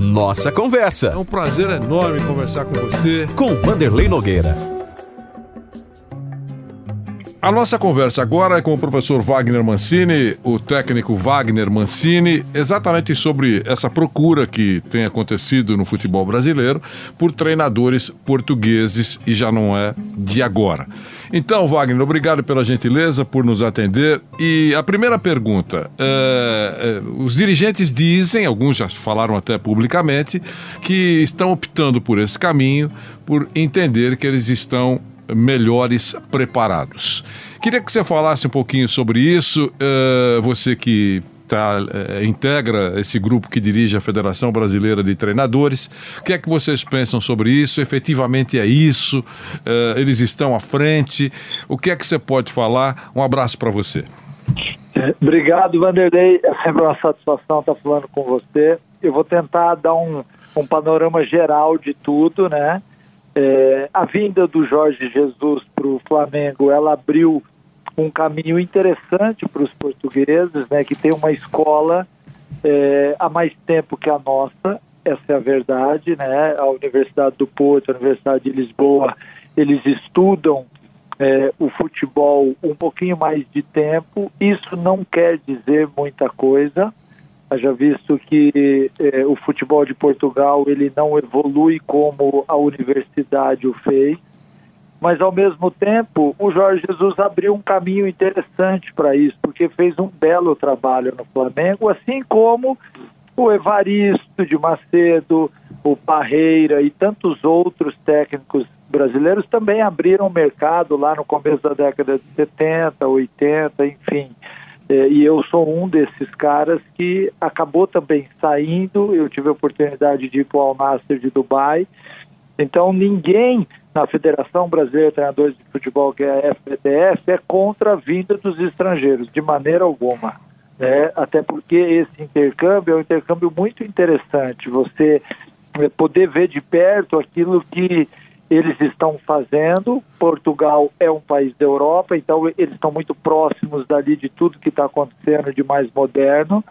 Nossa Conversa. É um prazer enorme conversar com você. Com Vanderlei Nogueira. A nossa conversa agora é com o professor Wagner Mancini, o técnico Wagner Mancini, exatamente sobre essa procura que tem acontecido no futebol brasileiro por treinadores portugueses e já não é de agora. Então, Wagner, obrigado pela gentileza por nos atender. E a primeira pergunta: é, é, os dirigentes dizem, alguns já falaram até publicamente, que estão optando por esse caminho por entender que eles estão melhores preparados. Queria que você falasse um pouquinho sobre isso, uh, você que tá, uh, integra esse grupo que dirige a Federação Brasileira de Treinadores. O que é que vocês pensam sobre isso? Efetivamente é isso? Uh, eles estão à frente? O que é que você pode falar? Um abraço para você. Obrigado, Vanderlei. É sempre uma satisfação estar falando com você. Eu vou tentar dar um, um panorama geral de tudo, né? É, a vinda do Jorge Jesus para o Flamengo, ela abriu um caminho interessante para os portugueses, né, que tem uma escola é, há mais tempo que a nossa, essa é a verdade, né? A Universidade do Porto, a Universidade de Lisboa, eles estudam é, o futebol um pouquinho mais de tempo. Isso não quer dizer muita coisa, Haja visto que eh, o futebol de Portugal ele não evolui como a universidade o fez, mas ao mesmo tempo o Jorge Jesus abriu um caminho interessante para isso, porque fez um belo trabalho no Flamengo, assim como o Evaristo de Macedo, o Parreira e tantos outros técnicos brasileiros também abriram o mercado lá no começo da década de 70, 80, enfim. É, e eu sou um desses caras que acabou também saindo. Eu tive a oportunidade de ir para o Al Nasser de Dubai. Então, ninguém na Federação Brasileira de Treinadores de Futebol, que é a FBTF, é contra a vinda dos estrangeiros, de maneira alguma. Né? Até porque esse intercâmbio é um intercâmbio muito interessante. Você é, poder ver de perto aquilo que eles estão fazendo. Portugal é um país da Europa, então eles estão muito próximos dali de tudo que está acontecendo de mais moderno.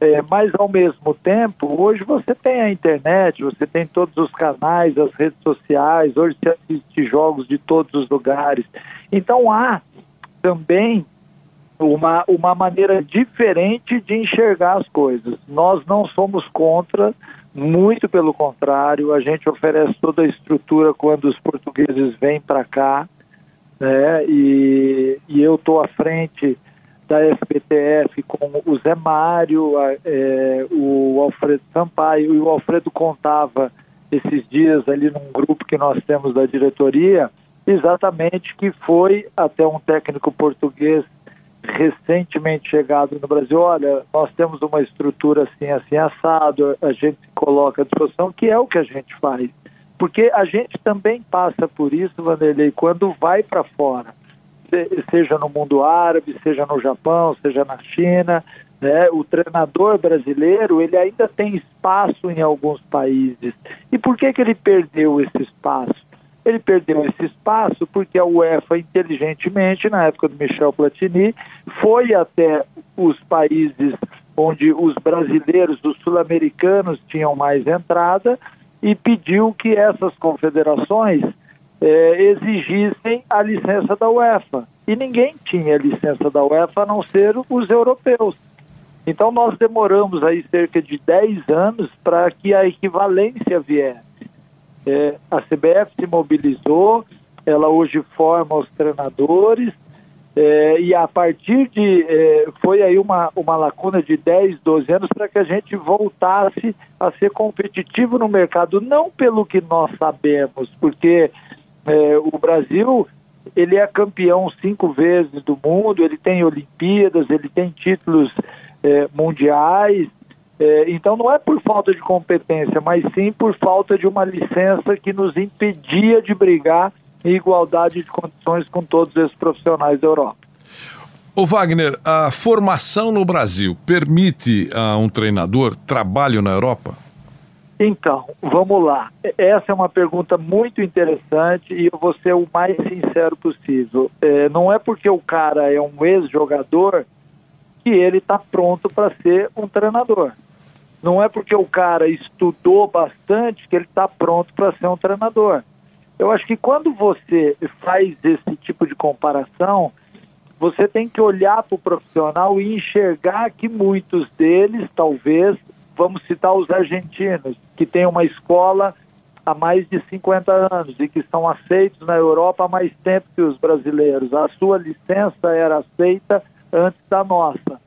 É, mas ao mesmo tempo, hoje você tem a internet, você tem todos os canais, as redes sociais, hoje se assiste jogos de todos os lugares. Então há também uma, uma maneira diferente de enxergar as coisas. Nós não somos contra muito pelo contrário, a gente oferece toda a estrutura quando os portugueses vêm para cá, né? E, e eu estou à frente da FPTF com o Zé Mário, é, o Alfredo Sampaio, e o Alfredo contava esses dias ali num grupo que nós temos da diretoria, exatamente que foi até um técnico português recentemente chegado no Brasil, olha, nós temos uma estrutura assim, assim, assado, a gente se coloca à disposição, que é o que a gente faz. Porque a gente também passa por isso, Vanderlei, quando vai para fora, seja no mundo árabe, seja no Japão, seja na China, né? O treinador brasileiro, ele ainda tem espaço em alguns países. E por que que ele perdeu esse espaço? Ele perdeu esse espaço porque a UEFA, inteligentemente, na época do Michel Platini, foi até os países onde os brasileiros, os sul-americanos tinham mais entrada e pediu que essas confederações eh, exigissem a licença da UEFA. E ninguém tinha licença da UEFA a não ser os europeus. Então nós demoramos aí cerca de 10 anos para que a equivalência viesse. É, a CBF se mobilizou, ela hoje forma os treinadores, é, e a partir de. É, foi aí uma, uma lacuna de 10, 12 anos para que a gente voltasse a ser competitivo no mercado, não pelo que nós sabemos, porque é, o Brasil ele é campeão cinco vezes do mundo, ele tem Olimpíadas, ele tem títulos é, mundiais, é, então não é por falta de competência, mas sim por falta de uma licença que nos impedia de brigar em igualdade de condições com todos esses profissionais da Europa. O Wagner, a formação no Brasil permite a um treinador trabalho na Europa? Então, vamos lá. Essa é uma pergunta muito interessante e eu vou ser o mais sincero possível. É, não é porque o cara é um ex-jogador que ele está pronto para ser um treinador. não é porque o cara estudou bastante que ele está pronto para ser um treinador. Eu acho que quando você faz esse tipo de comparação, você tem que olhar para o profissional e enxergar que muitos deles, talvez, vamos citar os argentinos, que têm uma escola há mais de 50 anos e que são aceitos na Europa há mais tempo que os brasileiros. A sua licença era aceita antes da nossa.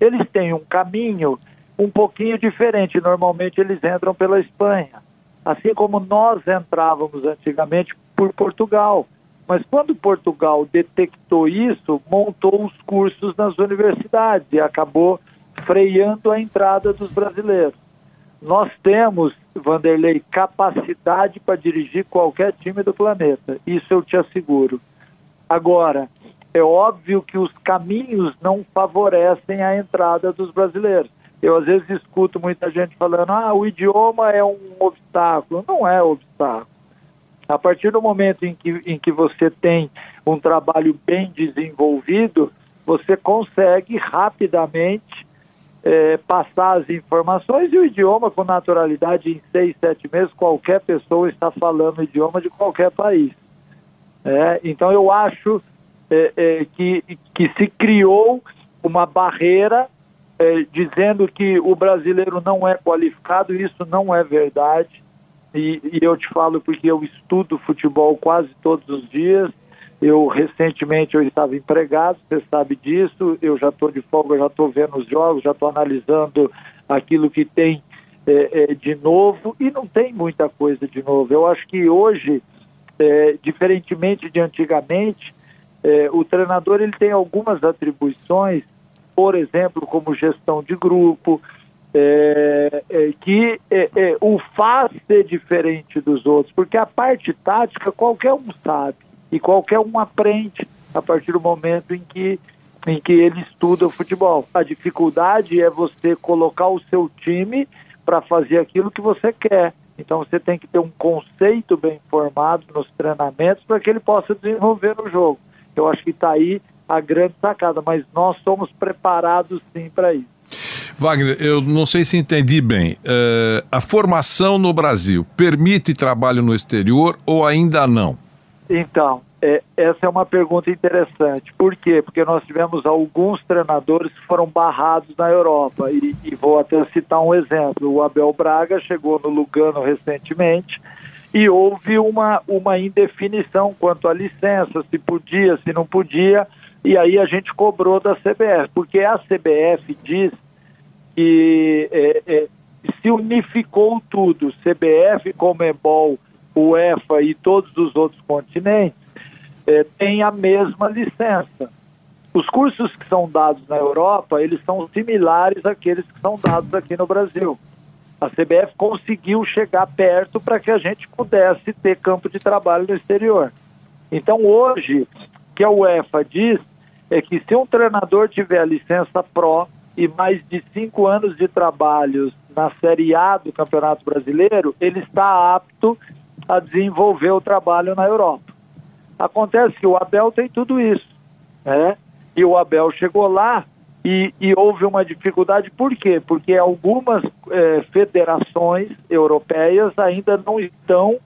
Eles têm um caminho um pouquinho diferente. Normalmente eles entram pela Espanha, assim como nós entrávamos antigamente por Portugal. Mas quando Portugal detectou isso, montou os cursos nas universidades e acabou freando a entrada dos brasileiros. Nós temos, Vanderlei, capacidade para dirigir qualquer time do planeta. Isso eu te asseguro. Agora, é óbvio que os caminhos não favorecem a entrada dos brasileiros. Eu às vezes escuto muita gente falando: ah, o idioma é um obstáculo. Não é obstáculo. A partir do momento em que, em que você tem um trabalho bem desenvolvido, você consegue rapidamente é, passar as informações e o idioma com naturalidade em seis, sete meses, qualquer pessoa está falando o idioma de qualquer país. É, então eu acho é, é que, que se criou uma barreira é, dizendo que o brasileiro não é qualificado, isso não é verdade. E, e, eu te falo porque eu estudo futebol quase todos os dias. Eu recentemente eu estava empregado, você sabe disso. Eu já estou de folga, já estou vendo os jogos, já estou analisando aquilo que tem é, é, de novo e não tem muita coisa de novo. Eu acho que hoje, é, diferentemente de antigamente, é, o treinador ele tem algumas atribuições, por exemplo, como gestão de grupo, é, é, que o faz ser diferente dos outros, porque a parte tática qualquer um sabe e qualquer um aprende a partir do momento em que, em que ele estuda o futebol. A dificuldade é você colocar o seu time para fazer aquilo que você quer. Então você tem que ter um conceito bem formado nos treinamentos para que ele possa desenvolver no jogo. Eu acho que está aí a grande sacada, mas nós somos preparados sim para isso. Wagner, eu não sei se entendi bem. Uh, a formação no Brasil permite trabalho no exterior ou ainda não? Então, é, essa é uma pergunta interessante. Por quê? Porque nós tivemos alguns treinadores que foram barrados na Europa. E, e vou até citar um exemplo. O Abel Braga chegou no Lugano recentemente e houve uma, uma indefinição quanto à licença, se podia, se não podia, e aí a gente cobrou da CBF, porque a CBF diz que é, é, se unificou tudo, CBF, Comebol, UEFA e todos os outros continentes, é, tem a mesma licença. Os cursos que são dados na Europa, eles são similares àqueles que são dados aqui no Brasil. A CBF conseguiu chegar perto para que a gente pudesse ter campo de trabalho no exterior. Então, hoje, que a UEFA diz é que se um treinador tiver a licença pró e mais de cinco anos de trabalhos na Série A do Campeonato Brasileiro, ele está apto a desenvolver o trabalho na Europa. Acontece que o Abel tem tudo isso, né? E o Abel chegou lá e, e houve uma dificuldade, por quê? Porque algumas é, federações europeias ainda não estão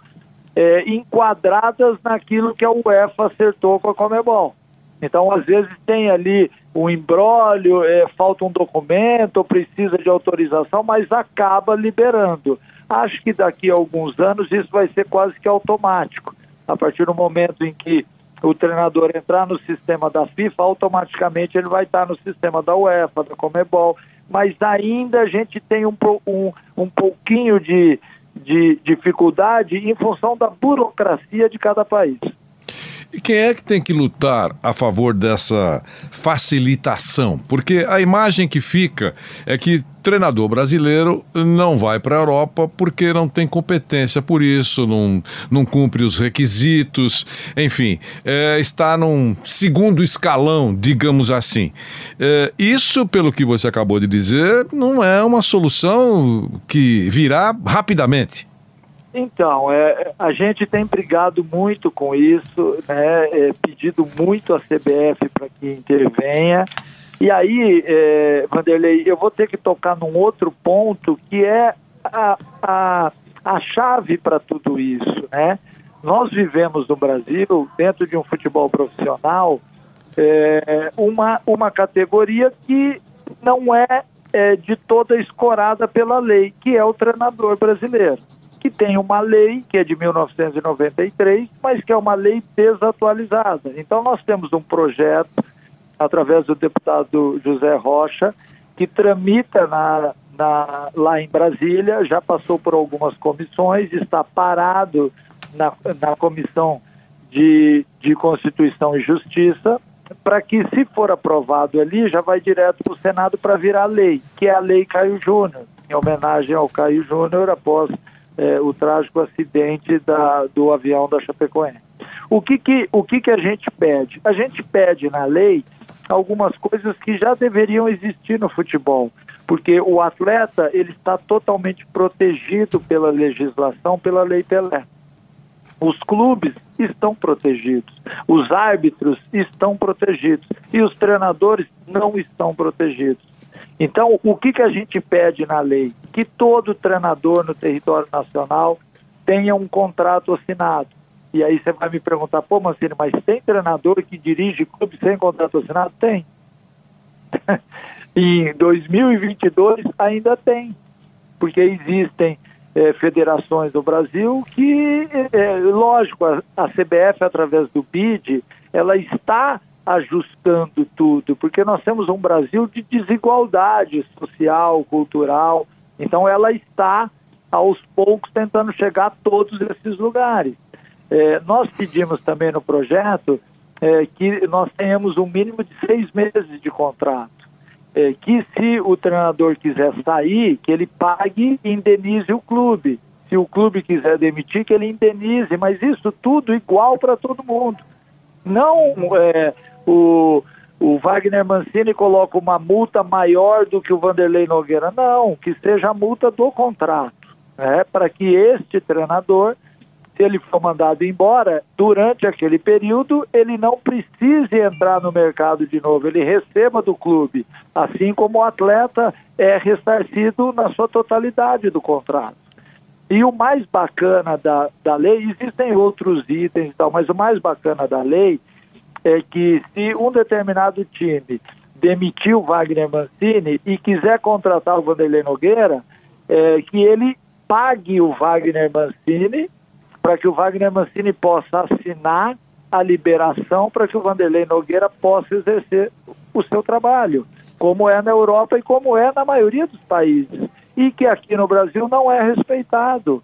é, enquadradas naquilo que a UEFA acertou com a Comebol. Então, às vezes, tem ali um embrólio, é, falta um documento, precisa de autorização, mas acaba liberando. Acho que daqui a alguns anos isso vai ser quase que automático. A partir do momento em que o treinador entrar no sistema da FIFA, automaticamente ele vai estar no sistema da UEFA, da Comebol. Mas ainda a gente tem um, um, um pouquinho de, de dificuldade em função da burocracia de cada país. E quem é que tem que lutar a favor dessa facilitação? Porque a imagem que fica é que treinador brasileiro não vai para a Europa porque não tem competência por isso, não, não cumpre os requisitos, enfim, é, está num segundo escalão, digamos assim. É, isso, pelo que você acabou de dizer, não é uma solução que virá rapidamente. Então, é, a gente tem brigado muito com isso, né, é, pedido muito à CBF para que intervenha. E aí, é, Vanderlei, eu vou ter que tocar num outro ponto que é a, a, a chave para tudo isso, né? Nós vivemos no Brasil, dentro de um futebol profissional, é, uma, uma categoria que não é, é de toda escorada pela lei, que é o treinador brasileiro, que tem uma lei que é de 1993, mas que é uma lei desatualizada. Então nós temos um projeto, através do deputado José Rocha, que tramita na, na, lá em Brasília, já passou por algumas comissões, está parado na, na Comissão de, de Constituição e Justiça, para que, se for aprovado ali, já vai direto para o Senado para virar lei, que é a Lei Caio Júnior, em homenagem ao Caio Júnior após é, o trágico acidente da, do avião da Chapecoense. O que que, o que que a gente pede? A gente pede na lei algumas coisas que já deveriam existir no futebol, porque o atleta ele está totalmente protegido pela legislação, pela Lei Pelé. Os clubes estão protegidos, os árbitros estão protegidos e os treinadores não estão protegidos. Então, o que, que a gente pede na lei? Que todo treinador no território nacional tenha um contrato assinado. E aí você vai me perguntar, pô, Mancini, mas tem treinador que dirige clube sem contrato assinado? Tem. em 2022 ainda tem, porque existem é, federações do Brasil que, é, lógico, a, a CBF, através do BID, ela está ajustando tudo, porque nós temos um Brasil de desigualdade social, cultural, então ela está aos poucos tentando chegar a todos esses lugares. É, nós pedimos também no projeto é, que nós tenhamos um mínimo de seis meses de contrato é, que se o treinador quiser sair, que ele pague e indenize o clube. Se o clube quiser demitir, que ele indenize, mas isso tudo igual para todo mundo. Não é, o, o Wagner Mancini coloca uma multa maior do que o Vanderlei Nogueira. Não, que seja a multa do contrato, né, para que este treinador se ele for mandado embora, durante aquele período, ele não precise entrar no mercado de novo, ele receba do clube, assim como o atleta é ressarcido na sua totalidade do contrato. E o mais bacana da, da lei, existem outros itens e tal, mas o mais bacana da lei é que se um determinado time demitiu Wagner Mancini e quiser contratar o Vanderlei Nogueira, é, que ele pague o Wagner Mancini para que o Wagner Mancini possa assinar a liberação para que o Vanderlei Nogueira possa exercer o seu trabalho, como é na Europa e como é na maioria dos países, e que aqui no Brasil não é respeitado.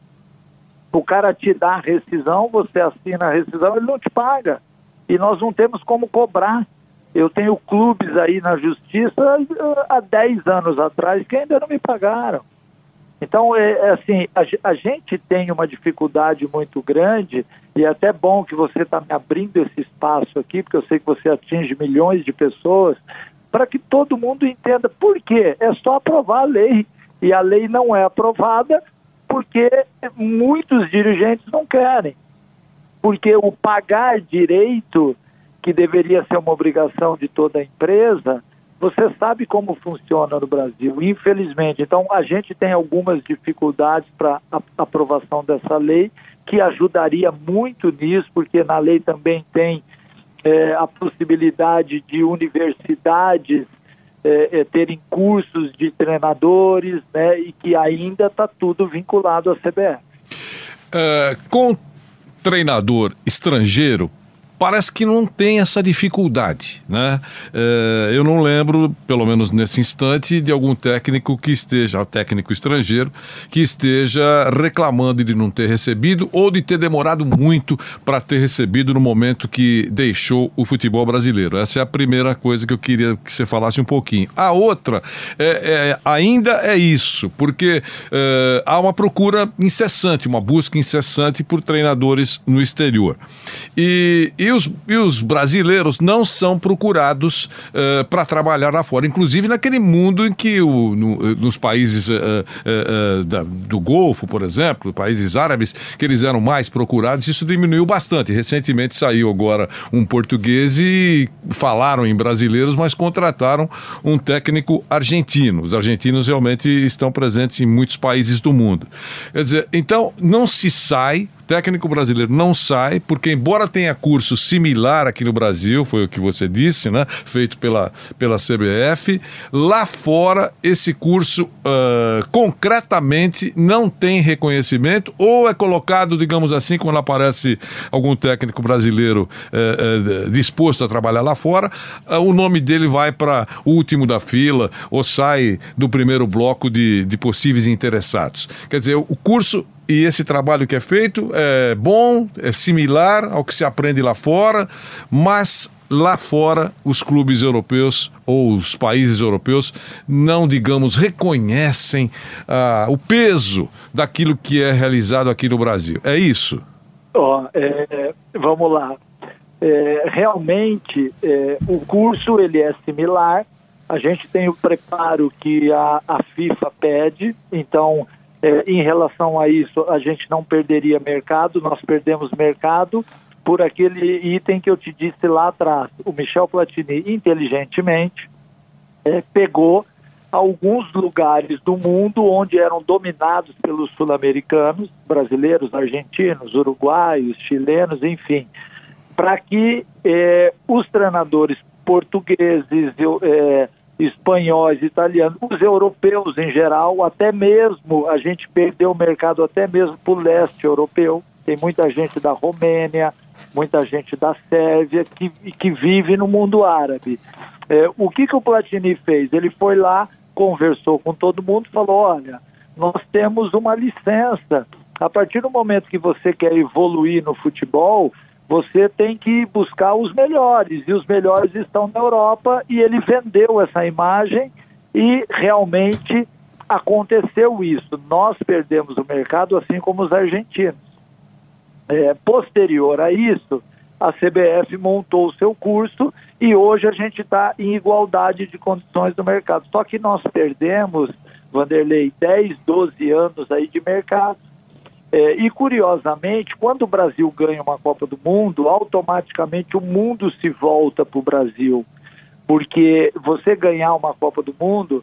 O cara te dá a rescisão, você assina a rescisão, ele não te paga. E nós não temos como cobrar. Eu tenho clubes aí na justiça eh, há 10 anos atrás que ainda não me pagaram. Então, é, é assim, a, a, gente tem uma dificuldade muito grande, e é até bom que você está me abrindo esse espaço aqui, porque eu sei que você atinge milhões de pessoas, para que todo mundo entenda por quê. É só aprovar a lei, e a lei não é aprovada porque muitos dirigentes não querem. Porque o pagar direito, que deveria ser uma obrigação de toda empresa, você sabe como funciona no Brasil, infelizmente. Então, a gente tem algumas dificuldades para a aprovação dessa lei, que ajudaria muito nisso, porque na lei também tem é, a possibilidade de universidades é, é, terem cursos de treinadores, né, e que ainda está tudo vinculado à CBF. É, com treinador estrangeiro, parece que não tem essa dificuldade, né? É, eu não lembro, pelo menos nesse instante, de algum técnico que esteja, técnico estrangeiro, que esteja reclamando de não ter recebido ou de ter demorado muito para ter recebido no momento que deixou o futebol brasileiro. Essa é a primeira coisa que eu queria que você falasse um pouquinho. A outra é, é ainda é isso, porque é, há uma procura incessante, uma busca incessante por treinadores no exterior. E, e e, os, e os brasileiros não são procurados uh, para trabalhar lá fora, inclusive naquele mundo em que o, no, nos países uh, uh, da, do Golfo, por exemplo, países árabes, que eles eram mais procurados, isso diminuiu bastante. Recentemente saiu agora um português e falaram em brasileiros, mas contrataram um técnico argentino. Os argentinos realmente estão presentes em muitos países do mundo. Quer dizer, então não se sai técnico brasileiro não sai, porque embora tenha curso similar aqui no Brasil, foi o que você disse, né? Feito pela, pela CBF, lá fora esse curso uh, concretamente não tem reconhecimento ou é colocado, digamos assim, quando aparece algum técnico brasileiro uh, uh, disposto a trabalhar lá fora, o nome dele vai para último da fila ou sai do primeiro bloco de, de possíveis interessados. Quer dizer, o curso e esse trabalho que é feito é bom, é similar ao que se aprende lá fora, mas lá fora os clubes europeus ou os países europeus não, digamos, reconhecem ah, o peso daquilo que é realizado aqui no Brasil. É isso? Oh, é, vamos lá. É, realmente, é, o curso ele é similar. A gente tem o preparo que a, a FIFA pede, então é, em relação a isso, a gente não perderia mercado, nós perdemos mercado por aquele item que eu te disse lá atrás. O Michel Platini, inteligentemente, é, pegou alguns lugares do mundo onde eram dominados pelos sul-americanos, brasileiros, argentinos, uruguaios, chilenos, enfim, para que é, os treinadores portugueses, é, espanhóis, italianos, os europeus em geral, até mesmo a gente perdeu o mercado até mesmo para o leste europeu. Tem muita gente da Romênia, muita gente da Sérvia que, que vive no mundo árabe. É, o que, que o Platini fez? Ele foi lá, conversou com todo mundo, falou: olha, nós temos uma licença. A partir do momento que você quer evoluir no futebol, você tem que buscar os melhores, e os melhores estão na Europa, e ele vendeu essa imagem e realmente aconteceu isso. Nós perdemos o mercado, assim como os argentinos. É, posterior a isso, a CBF montou o seu curso e hoje a gente está em igualdade de condições do mercado. Só que nós perdemos, Vanderlei, 10, 12 anos aí de mercado é, e curiosamente, quando o Brasil ganha uma Copa do Mundo, automaticamente o mundo se volta para o Brasil, porque você ganhar uma Copa do Mundo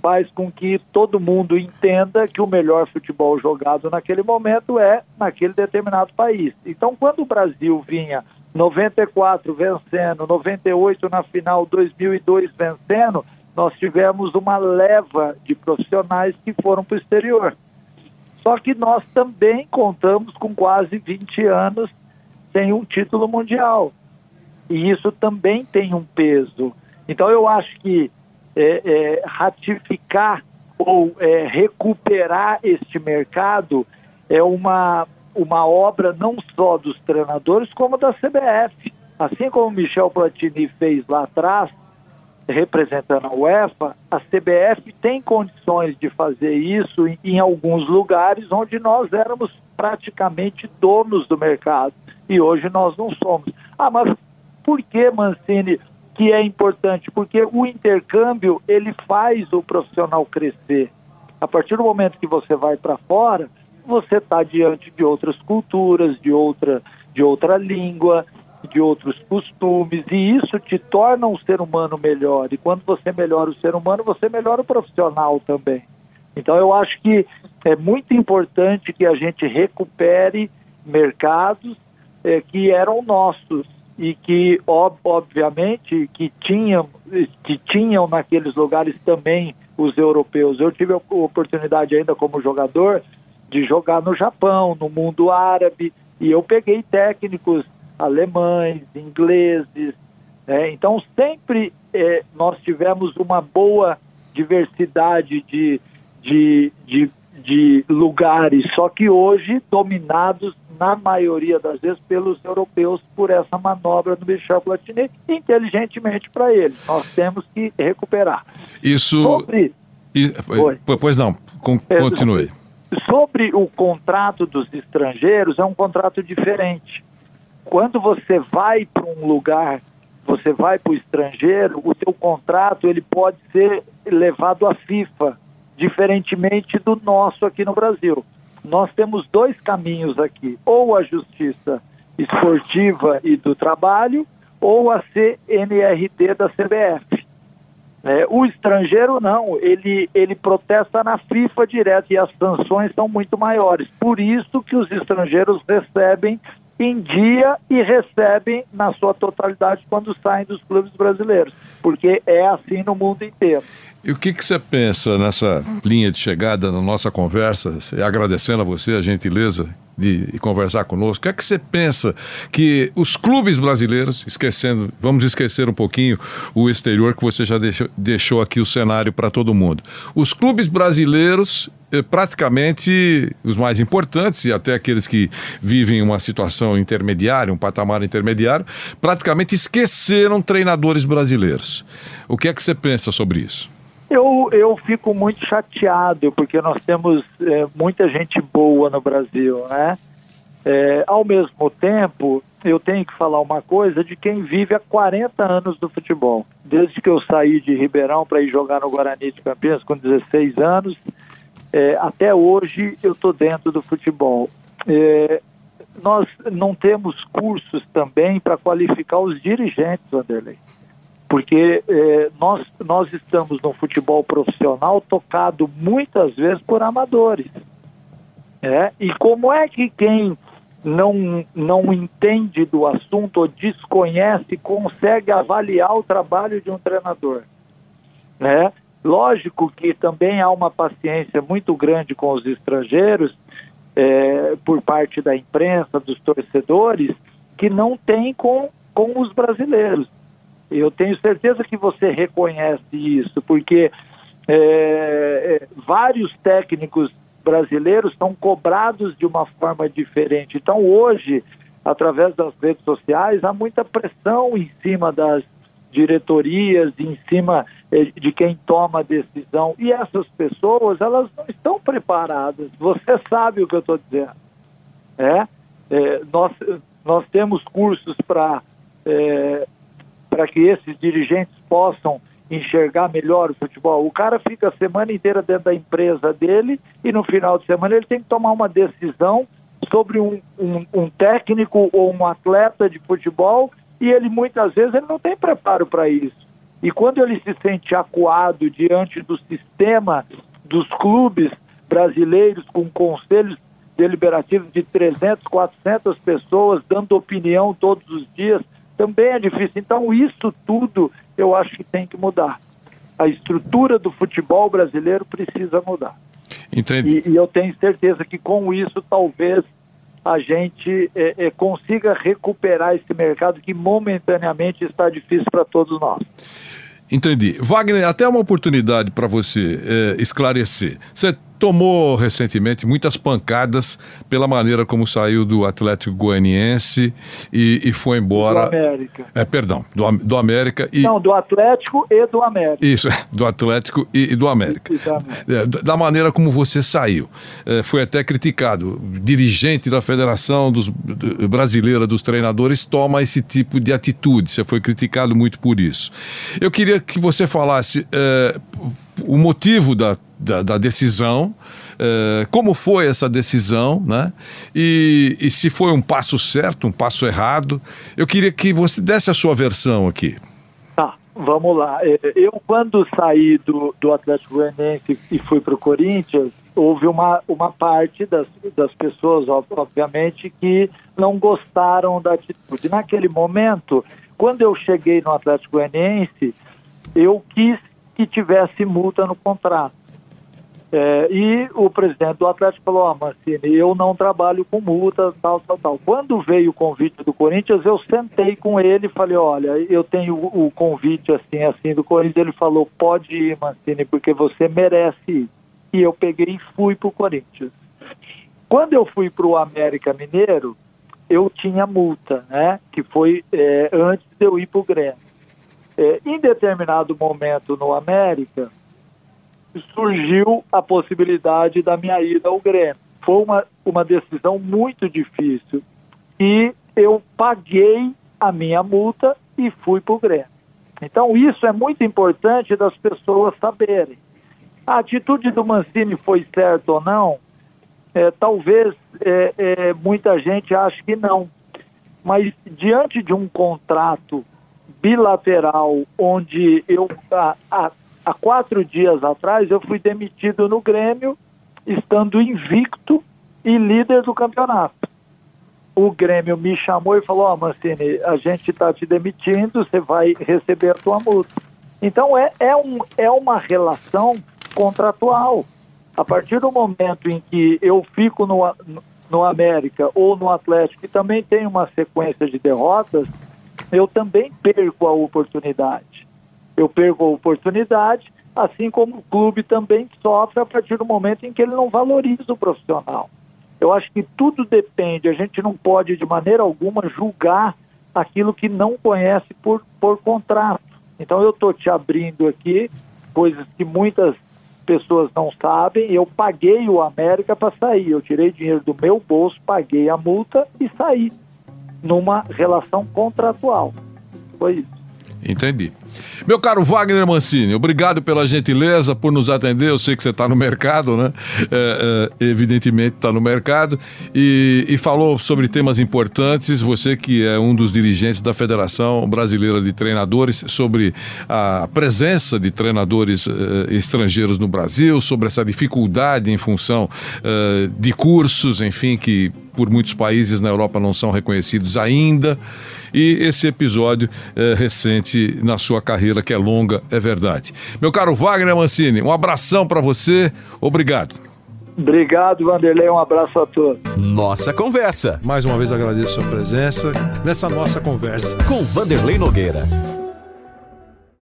faz com que todo mundo entenda que o melhor futebol jogado naquele momento é naquele determinado país. Então, quando o Brasil vinha 94 vencendo, 98 na final, 2002 vencendo, nós tivemos uma leva de profissionais que foram para o exterior. Só que nós também contamos com quase 20 anos sem um título mundial. E isso também tem um peso. Então eu acho que é, é, ratificar ou é, recuperar este mercado é uma, uma obra não só dos treinadores, como da CBF. Assim como o Michel Platini fez lá atrás, representando a UEFA, a CBF tem condições de fazer isso em, em, alguns lugares onde nós éramos praticamente donos do mercado e hoje nós não somos. Ah, mas por que, Mancini, que é importante? Porque o intercâmbio ele faz o profissional crescer. A partir do momento que você vai para fora, você está diante de outras culturas, de outra, de outra língua, de outros costumes, e isso te torna um ser humano melhor. E quando você melhora o ser humano, você melhora o profissional também. Então, eu acho que é muito importante que a gente recupere mercados é, que eram nossos e que, ob, obviamente, que tinham, que tinham naqueles lugares também os europeus. Eu tive a oportunidade ainda como jogador de jogar no Japão, no mundo árabe, e eu peguei técnicos alemães, ingleses. Né? Então, sempre é, nós tivemos uma boa diversidade de, de, de, de lugares, só que hoje dominados na maioria das vezes pelos europeus por essa manobra do Michel Platini, inteligentemente para eles. Nós temos que recuperar. Isso. Sobre... E... Pois não, continue. Sobre o contrato dos estrangeiros, é um contrato diferente quando você vai para um lugar, você vai para o estrangeiro, o seu contrato ele pode ser levado à FIFA, diferentemente do nosso aqui no Brasil. Nós temos dois caminhos aqui, ou a justiça esportiva e do trabalho, ou a CNRD da CBF. É, o estrangeiro não, ele, ele protesta na FIFA direto e as sanções são muito maiores. Por isso que os estrangeiros recebem em dia e recebem na sua totalidade quando saem dos clubes brasileiros, porque é assim no mundo inteiro. E o que, que você pensa nessa linha de chegada na nossa conversa, agradecendo a você a gentileza de, conversar conosco, o que é que você pensa que os clubes brasileiros, esquecendo, vamos esquecer um pouquinho o exterior, que você já deixou, deixou aqui o cenário para todo mundo. Os clubes brasileiros eh, praticamente os mais importantes e até aqueles que vivem uma situação intermediária, um patamar intermediário, praticamente esqueceram treinadores brasileiros. O que é que você pensa sobre isso? Eu, eu fico muito chateado, porque nós temos é, muita gente boa no Brasil, né? É, ao mesmo tempo, eu tenho que falar uma coisa de quem vive há 40 anos do futebol. Desde que eu saí de Ribeirão para ir jogar no Guarani de Campinas com 16 anos, é, até hoje eu estou dentro do futebol. É, nós não temos cursos também para qualificar os dirigentes, Vanderlei porque eh, nós, nós estamos no futebol profissional tocado muitas vezes por amadores. É? E como é que quem não, não entende do assunto ou desconhece consegue avaliar o trabalho de um treinador? Né? Lógico que também há uma paciência muito grande com os estrangeiros, é, por parte da imprensa, dos torcedores, que não tem com, com os brasileiros. Eu tenho certeza que você reconhece isso, porque é, é, vários técnicos brasileiros são cobrados de uma forma diferente. Então, hoje, através das redes sociais, há muita pressão em cima das diretorias, em cima é, de quem toma a decisão. E essas pessoas, elas não estão preparadas. Você sabe o que eu estou dizendo. É? é? nós, nós temos cursos para é, para que esses dirigentes possam enxergar melhor o futebol. O cara fica a semana inteira dentro da empresa dele e no final de semana ele tem que tomar uma decisão sobre um, um, um técnico ou um atleta de futebol e ele muitas vezes ele não tem preparo para isso. E quando ele se sente acuado diante do sistema dos clubes brasileiros com conselhos deliberativos de 300, 400 pessoas dando opinião todos os dias, também é difícil. Então, isso tudo eu acho que tem que mudar. A estrutura do futebol brasileiro precisa mudar. Entendi. E, e eu tenho certeza que com isso talvez a gente é, é, consiga recuperar esse mercado que momentaneamente está difícil para todos nós. Entendi. Wagner, até uma oportunidade para você é, esclarecer. Você tomou recentemente muitas pancadas pela maneira como saiu do Atlético Goianiense e, e foi embora. Do América. É, perdão, do, do América e. Não, do Atlético e do América. Isso, do Atlético e, e do América. É, da maneira como você saiu. É, foi até criticado. Dirigente da Federação dos, Brasileira dos Treinadores toma esse tipo de atitude. Você foi criticado muito por isso. Eu queria que você falasse é, o motivo da da, da decisão, uh, como foi essa decisão, né? E, e se foi um passo certo, um passo errado. Eu queria que você desse a sua versão aqui. Tá, vamos lá. É, eu, quando saí do, do Atlético Goianiense e fui para o Corinthians, houve uma, uma parte das, das pessoas, obviamente, que não gostaram da atitude. Naquele momento, quando eu cheguei no Atlético Goianiense, eu quis que tivesse multa no contrato. É, e o presidente do Atlético falou, ó, oh, Mancini, eu não trabalho com multa, tal, tal, tal. Quando veio o convite do Corinthians, eu sentei com ele e falei, olha, eu tenho o convite assim, assim do Corinthians. Ele falou, pode ir, Mancini, porque você merece ir. E eu peguei e fui para o Corinthians. Quando eu fui para o América Mineiro, eu tinha multa, né? Que foi é, antes de eu ir para o Grêmio. É, em determinado momento no América, surgiu a possibilidade da minha ida ao Grêmio. Foi uma, uma decisão muito difícil. E eu paguei a minha multa e fui para o Grêmio. Então, isso é muito importante das pessoas saberem. A atitude do Mancini foi certa ou não? É, talvez é, é, muita gente ache que não. Mas diante de um contrato bilateral, onde eu, há, há, há quatro dias atrás, eu fui demitido no Grêmio, estando invicto e líder do campeonato. O Grêmio me chamou e falou: Ó, oh, Mancini, a gente está te demitindo, você vai receber a tua multa. Então é, é, um, é uma relação contratual. A partir do momento em que eu fico no, no América ou no Atlético, que também tem uma sequência de derrotas, eu também perco a oportunidade. Eu perco a oportunidade, assim como o clube também sofre a partir do momento em que ele não valoriza o profissional. Eu acho que tudo depende, a gente não pode de maneira alguma julgar aquilo que não conhece por, por contrato. Então eu estou te abrindo aqui coisas que muitas pessoas não sabem. Eu paguei o América para sair, eu tirei dinheiro do meu bolso, paguei a multa e saí numa relação contratual. Foi isso. Entendi. Meu caro Wagner Mancini, obrigado pela gentileza por nos atender. Eu sei que você está no mercado, né? É, é, evidentemente está no mercado. E, e, falou sobre temas importantes. Você que é um dos dirigentes da Federação Brasileira de Treinadores, sobre a presença de treinadores é, estrangeiros no Brasil, sobre essa dificuldade em função é, de cursos, enfim, que por muitos países na Europa não são reconhecidos ainda. E esse episódio é, recente na sua carreira, que é longa, é verdade. Meu caro Wagner Mancini, um abração para você. Obrigado. Obrigado, Vanderlei. Um abraço a todos. Nossa Conversa. Mais uma vez agradeço a sua presença nessa nossa conversa. Com Vanderlei Nogueira.